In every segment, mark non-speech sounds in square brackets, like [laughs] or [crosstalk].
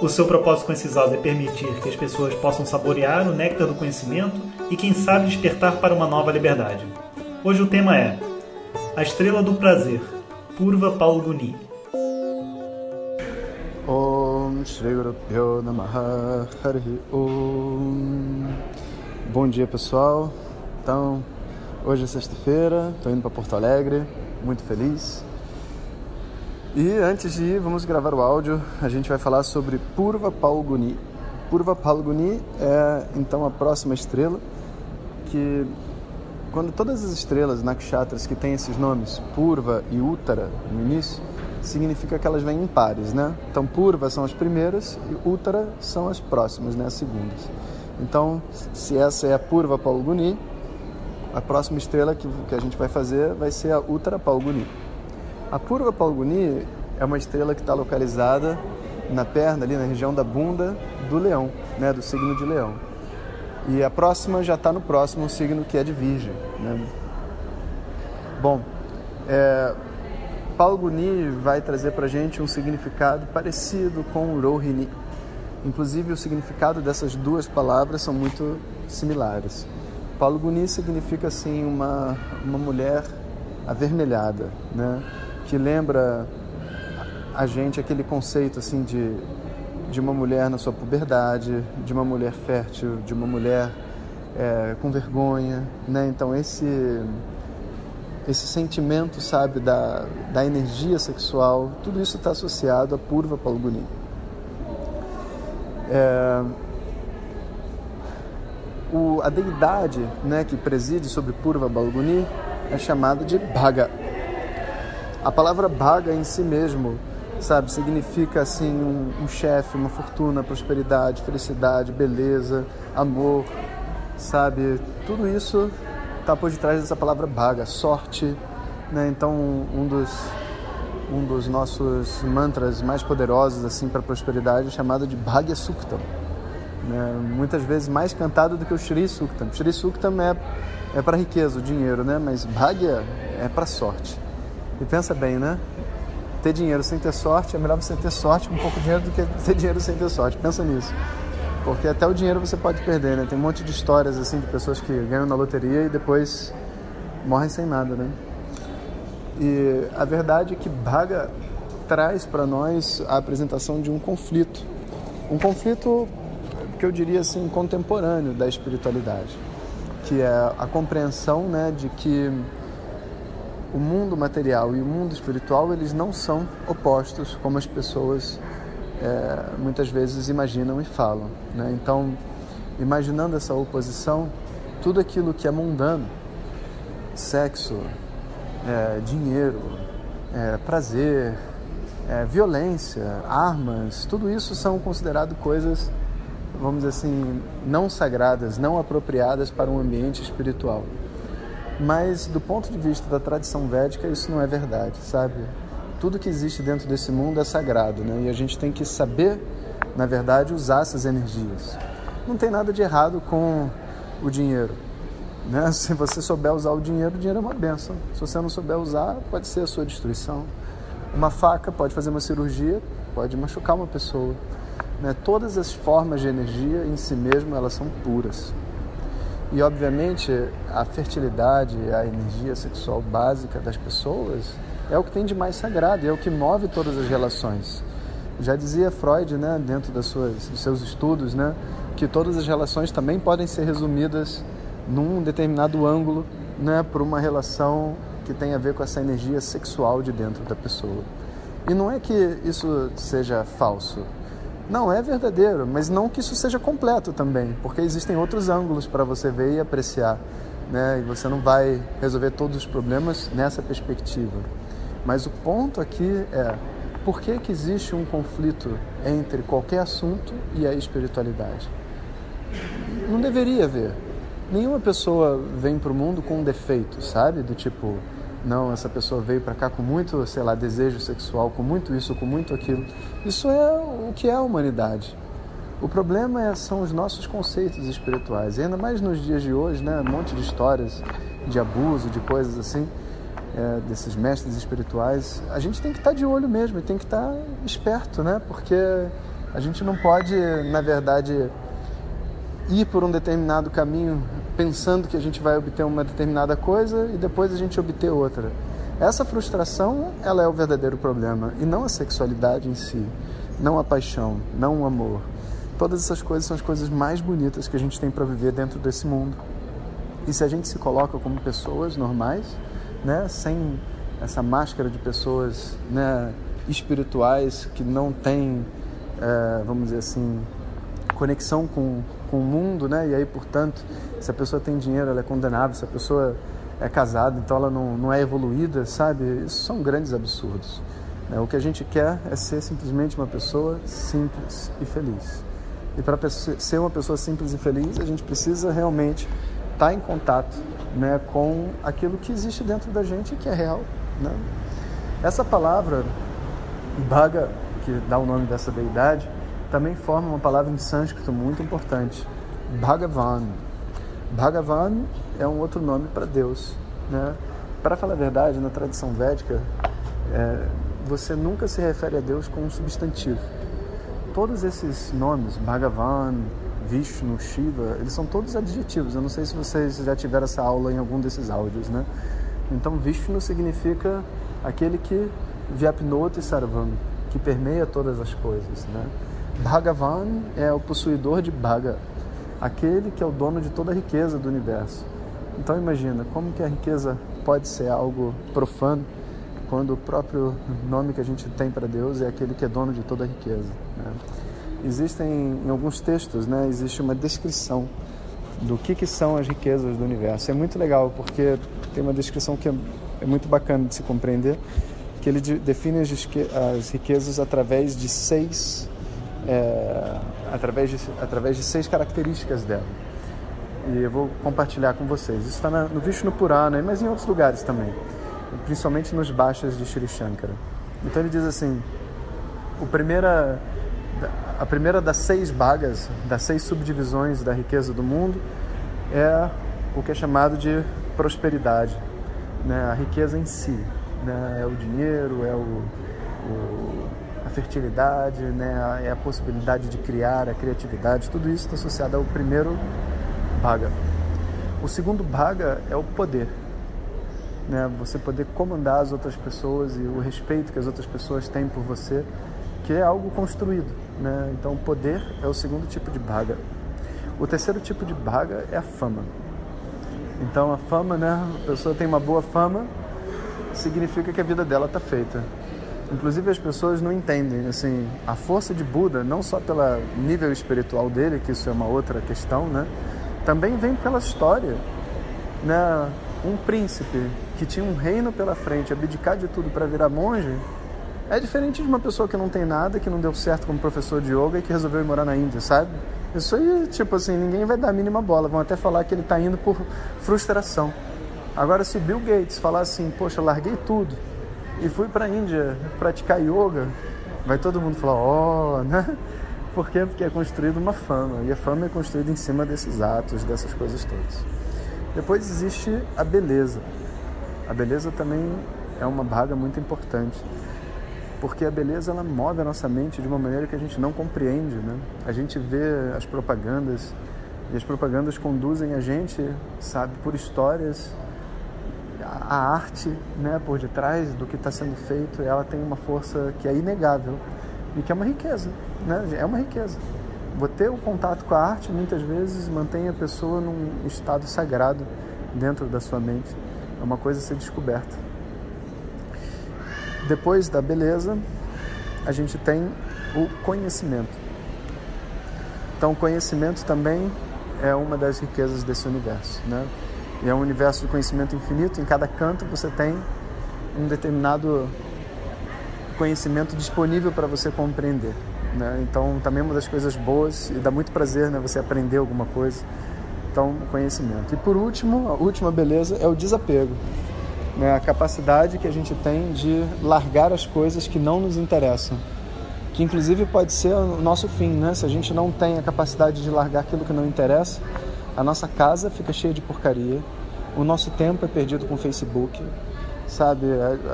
O seu propósito com esses áudios é permitir que as pessoas possam saborear o néctar do conhecimento e, quem sabe, despertar para uma nova liberdade. Hoje o tema é A Estrela do Prazer, Purva Palguni. Om Bom dia pessoal, então hoje é sexta-feira, estou indo para Porto Alegre, muito feliz e antes de ir, vamos gravar o áudio. A gente vai falar sobre Purva Palguni. Purva Palguni é então a próxima estrela que quando todas as estrelas nakshatras que têm esses nomes, Purva e Uttara no início, significa que elas vêm em pares, né? Então Purva são as primeiras e Uttara são as próximas, né, as segundas. Então, se essa é a Purva Palguni, a próxima estrela que, que a gente vai fazer vai ser a Uttara Palguni. A Purva Palguni é uma estrela que está localizada na perna, ali na região da bunda do leão, né, do signo de leão. E a próxima já está no próximo signo que é de virgem. Né? Bom, é, Palguni vai trazer para a gente um significado parecido com Rohini. Inclusive, o significado dessas duas palavras são muito similares. Palguni significa assim uma, uma mulher avermelhada, né? Que lembra a gente aquele conceito assim de, de uma mulher na sua puberdade, de uma mulher fértil, de uma mulher é, com vergonha, né? Então esse esse sentimento, sabe, da, da energia sexual, tudo isso está associado a Purva Palguni. É, o, a deidade né, que preside sobre Purva Palguni é chamada de Bhaga. A palavra Bhaga em si mesmo, sabe, significa assim um, um chefe, uma fortuna, prosperidade, felicidade, beleza, amor, sabe? Tudo isso está por detrás dessa palavra Bhaga, sorte, né? Então um dos um dos nossos mantras mais poderosos assim para prosperidade é chamado de Bhagya Suktam. Né? Muitas vezes mais cantado do que o Shri Suktam. Shri Suktam é, é para riqueza, o dinheiro, né? Mas Bhagya é para sorte. E pensa bem, né? Ter dinheiro sem ter sorte é melhor você ter sorte com pouco dinheiro do que ter dinheiro sem ter sorte. Pensa nisso. Porque até o dinheiro você pode perder, né? Tem um monte de histórias assim de pessoas que ganham na loteria e depois morrem sem nada, né? E a verdade é que Bhaga traz para nós a apresentação de um conflito. Um conflito que eu diria assim contemporâneo da espiritualidade, que é a compreensão, né, de que o mundo material e o mundo espiritual eles não são opostos como as pessoas é, muitas vezes imaginam e falam. Né? Então, imaginando essa oposição, tudo aquilo que é mundano, sexo, é, dinheiro, é, prazer, é, violência, armas, tudo isso são consideradas coisas, vamos dizer assim, não sagradas, não apropriadas para um ambiente espiritual. Mas do ponto de vista da tradição védica, isso não é verdade, sabe? Tudo que existe dentro desse mundo é sagrado, né? E a gente tem que saber, na verdade, usar essas energias. Não tem nada de errado com o dinheiro, né? [laughs] Se você souber usar o dinheiro, o dinheiro é uma benção. Se você não souber usar, pode ser a sua destruição. Uma faca pode fazer uma cirurgia, pode machucar uma pessoa. Né? Todas as formas de energia em si mesmo, elas são puras. E obviamente a fertilidade, a energia sexual básica das pessoas é o que tem de mais sagrado, é o que move todas as relações. Já dizia Freud, né, dentro das suas, dos seus estudos, né, que todas as relações também podem ser resumidas num determinado ângulo, né, por uma relação que tem a ver com essa energia sexual de dentro da pessoa. E não é que isso seja falso, não, é verdadeiro, mas não que isso seja completo também, porque existem outros ângulos para você ver e apreciar, né? E você não vai resolver todos os problemas nessa perspectiva. Mas o ponto aqui é por que, que existe um conflito entre qualquer assunto e a espiritualidade? Não deveria haver. nenhuma pessoa vem para o mundo com um defeito, sabe? Do tipo, não, essa pessoa veio para cá com muito, sei lá, desejo sexual, com muito isso, com muito aquilo. Isso é o que é a humanidade. O problema é, são os nossos conceitos espirituais. E ainda mais nos dias de hoje, né? Um monte de histórias de abuso, de coisas assim, é, desses mestres espirituais. A gente tem que estar tá de olho mesmo e tem que estar tá esperto, né? Porque a gente não pode, na verdade, ir por um determinado caminho pensando que a gente vai obter uma determinada coisa e depois a gente obter outra. Essa frustração, ela é o verdadeiro problema e não a sexualidade em si, não a paixão, não o amor. Todas essas coisas são as coisas mais bonitas que a gente tem para viver dentro desse mundo. E se a gente se coloca como pessoas normais, né, sem essa máscara de pessoas né, espirituais que não têm, é, vamos dizer assim, conexão com, com o mundo, né? E aí, portanto, se a pessoa tem dinheiro, ela é condenável. Se a pessoa é casada, então ela não, não é evoluída, sabe? Isso são grandes absurdos. Né? O que a gente quer é ser simplesmente uma pessoa simples e feliz. E para ser uma pessoa simples e feliz, a gente precisa realmente estar tá em contato né, com aquilo que existe dentro da gente e que é real. Né? Essa palavra, Bhaga, que dá o nome dessa deidade, também forma uma palavra em sânscrito muito importante, Bhagavan. Bhagavan é um outro nome para Deus. Né? Para falar a verdade, na tradição védica, é, você nunca se refere a Deus com um substantivo. Todos esses nomes, Bhagavan, Vishnu, Shiva, eles são todos adjetivos. Eu não sei se vocês já tiveram essa aula em algum desses áudios, né? Então, Vishnu significa aquele que Vyapnoti Sarvam, que permeia todas as coisas, né? Bhagavan é o possuidor de Bhaga, aquele que é o dono de toda a riqueza do universo. Então imagina, como que a riqueza pode ser algo profano quando o próprio nome que a gente tem para Deus é aquele que é dono de toda a riqueza. Né? Existem em alguns textos, né, existe uma descrição do que, que são as riquezas do universo. É muito legal porque tem uma descrição que é, é muito bacana de se compreender, que ele define as, as riquezas através de seis é, através, de, através de seis características dela. E eu vou compartilhar com vocês. Isso está no Vishnu Purana, mas em outros lugares também, principalmente nos baixas de Shri Shankara. Então ele diz assim: o primeira, a primeira das seis bagas, das seis subdivisões da riqueza do mundo, é o que é chamado de prosperidade, né? a riqueza em si. Né? É o dinheiro, é o, o fertilidade, né, é a possibilidade de criar, a criatividade, tudo isso está associado ao primeiro bhaga. O segundo bhaga é o poder, né, você poder comandar as outras pessoas e o respeito que as outras pessoas têm por você, que é algo construído. Né? Então, o poder é o segundo tipo de bhaga. O terceiro tipo de bhaga é a fama. Então, a fama, né, a pessoa tem uma boa fama, significa que a vida dela está feita. Inclusive as pessoas não entendem, assim, a força de Buda, não só pelo nível espiritual dele, que isso é uma outra questão, né? Também vem pela história, né? Um príncipe que tinha um reino pela frente, abdicar de tudo para virar monge, é diferente de uma pessoa que não tem nada, que não deu certo como professor de yoga e que resolveu ir morar na Índia, sabe? Isso aí, tipo assim, ninguém vai dar a mínima bola, vão até falar que ele está indo por frustração. Agora, se Bill Gates falar assim, poxa, larguei tudo, e fui para a Índia praticar yoga, vai todo mundo falar, ó, oh, [laughs] né? Por quê? Porque é construído uma fama, e a fama é construída em cima desses atos, dessas coisas todas. Depois existe a beleza. A beleza também é uma vaga muito importante, porque a beleza ela move a nossa mente de uma maneira que a gente não compreende, né? A gente vê as propagandas e as propagandas conduzem a gente, sabe, por histórias a arte né, por detrás do que está sendo feito, ela tem uma força que é inegável e que é uma riqueza, né? é uma riqueza. Vou ter o contato com a arte muitas vezes mantém a pessoa num estado sagrado dentro da sua mente. É uma coisa a ser descoberta. Depois da beleza, a gente tem o conhecimento. Então, conhecimento também é uma das riquezas desse universo, né? E é um universo de conhecimento infinito. Em cada canto você tem um determinado conhecimento disponível para você compreender. Né? Então, também é uma das coisas boas e dá muito prazer né, você aprender alguma coisa. Então, conhecimento. E por último, a última beleza é o desapego. Né? A capacidade que a gente tem de largar as coisas que não nos interessam. Que inclusive pode ser o nosso fim, né? Se a gente não tem a capacidade de largar aquilo que não interessa, a nossa casa fica cheia de porcaria, o nosso tempo é perdido com Facebook, sabe?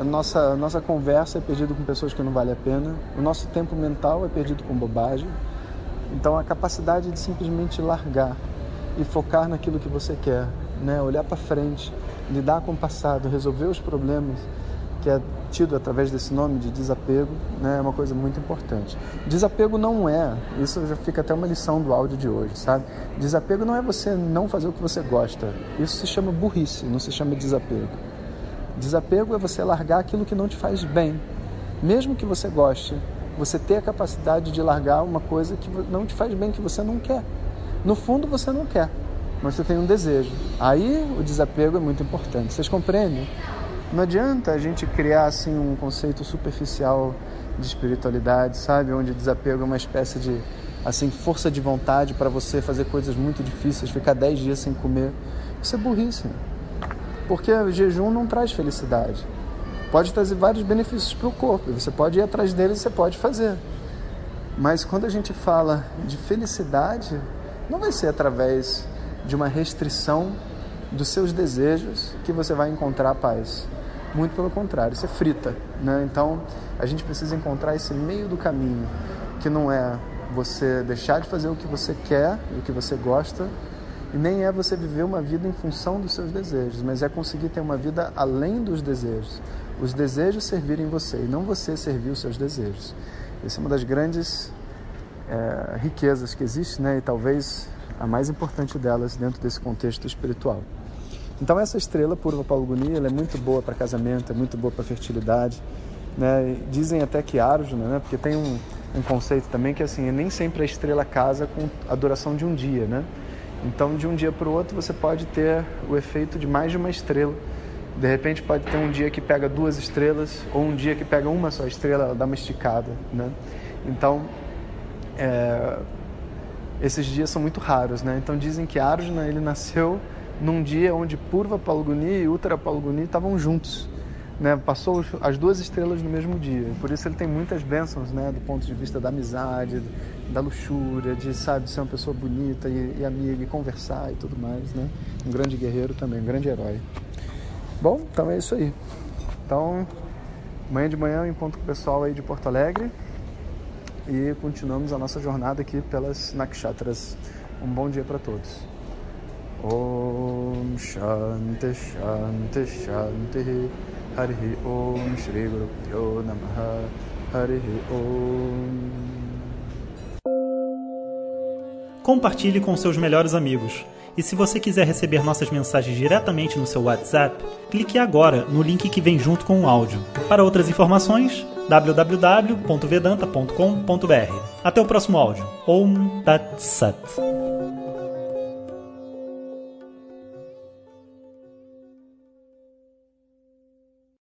A, nossa, a nossa conversa é perdida com pessoas que não vale a pena, o nosso tempo mental é perdido com bobagem. Então, a capacidade de simplesmente largar e focar naquilo que você quer, né? olhar para frente, lidar com o passado, resolver os problemas, que é tido através desse nome de desapego, né? é uma coisa muito importante. Desapego não é, isso já fica até uma lição do áudio de hoje, sabe? Desapego não é você não fazer o que você gosta, isso se chama burrice, não se chama desapego. Desapego é você largar aquilo que não te faz bem, mesmo que você goste, você ter a capacidade de largar uma coisa que não te faz bem, que você não quer. No fundo você não quer, mas você tem um desejo. Aí o desapego é muito importante. Vocês compreendem? Não adianta a gente criar assim um conceito superficial de espiritualidade, sabe, onde desapego é uma espécie de assim força de vontade para você fazer coisas muito difíceis, ficar 10 dias sem comer. Isso é burrice. Porque o jejum não traz felicidade pode trazer vários benefícios para o corpo. Você pode ir atrás deles, você pode fazer. Mas quando a gente fala de felicidade, não vai ser através de uma restrição dos seus desejos que você vai encontrar paz. Muito pelo contrário, isso é frita. Né? Então a gente precisa encontrar esse meio do caminho, que não é você deixar de fazer o que você quer e o que você gosta, e nem é você viver uma vida em função dos seus desejos, mas é conseguir ter uma vida além dos desejos os desejos servirem você e não você servir os seus desejos. Essa é uma das grandes é, riquezas que existe, né? E talvez a mais importante delas dentro desse contexto espiritual. Então essa estrela Purva Palguni, ela é muito boa para casamento, é muito boa para fertilidade, né? Dizem até que Arjuna, né? Porque tem um, um conceito também que assim, nem sempre a estrela casa com a duração de um dia, né? Então de um dia para o outro você pode ter o efeito de mais de uma estrela de repente pode ter um dia que pega duas estrelas ou um dia que pega uma só estrela, ela dá uma esticada, né? Então, é, esses dias são muito raros, né? Então dizem que Arjuna ele nasceu num dia onde Purva Palguni e Uttara Palguni estavam juntos, né? Passou as duas estrelas no mesmo dia. Por isso ele tem muitas bênçãos, né? Do ponto de vista da amizade, da luxúria, de sabe ser uma pessoa bonita e, e amiga e conversar e tudo mais, né? Um grande guerreiro também, um grande herói. Bom, então é isso aí. Então, amanhã de manhã eu encontro com o pessoal aí de Porto Alegre e continuamos a nossa jornada aqui pelas nakshatras. Um bom dia para todos. Shanti Shanti Shanti Hari Om Shri Guru Namaha Hari Om Compartilhe com seus melhores amigos. E se você quiser receber nossas mensagens diretamente no seu WhatsApp, clique agora no link que vem junto com o áudio. Para outras informações, www.vedanta.com.br. Até o próximo áudio. Om Tat Sat.